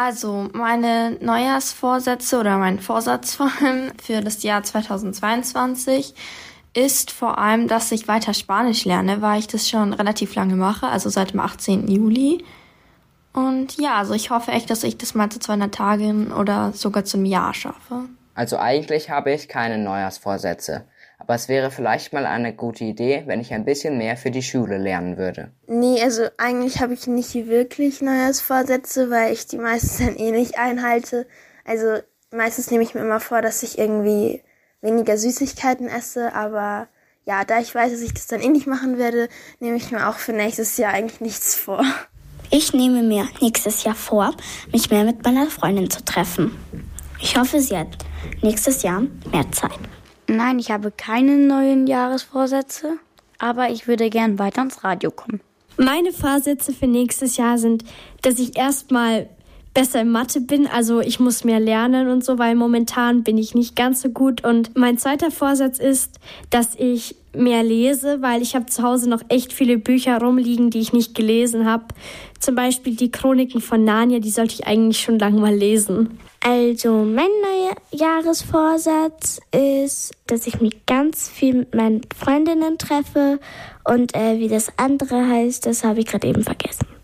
Also meine Neujahrsvorsätze oder mein Vorsatz vor allem für das Jahr 2022 ist vor allem, dass ich weiter Spanisch lerne, weil ich das schon relativ lange mache, also seit dem 18. Juli. Und ja, also ich hoffe echt, dass ich das mal zu 200 Tagen oder sogar zum Jahr schaffe. Also eigentlich habe ich keine Neujahrsvorsätze. Aber es wäre vielleicht mal eine gute Idee, wenn ich ein bisschen mehr für die Schule lernen würde. Nee, also eigentlich habe ich nicht wirklich Neujahrsvorsätze, weil ich die meistens dann eh nicht einhalte. Also meistens nehme ich mir immer vor, dass ich irgendwie weniger Süßigkeiten esse, aber ja, da ich weiß, dass ich das dann eh nicht machen werde, nehme ich mir auch für nächstes Jahr eigentlich nichts vor. Ich nehme mir nächstes Jahr vor, mich mehr mit meiner Freundin zu treffen. Ich hoffe, sie hat nächstes Jahr mehr Zeit. Nein, ich habe keine neuen Jahresvorsätze, aber ich würde gern weiter ins Radio kommen. Meine Vorsätze für nächstes Jahr sind, dass ich erstmal besser in Mathe bin. Also ich muss mehr lernen und so, weil momentan bin ich nicht ganz so gut. Und mein zweiter Vorsatz ist, dass ich mehr lese, weil ich habe zu Hause noch echt viele Bücher rumliegen, die ich nicht gelesen habe. Zum Beispiel die Chroniken von Narnia, die sollte ich eigentlich schon lange mal lesen. Also mein neuer Jahresvorsatz ist, dass ich mich ganz viel mit meinen Freundinnen treffe und äh, wie das andere heißt, das habe ich gerade eben vergessen.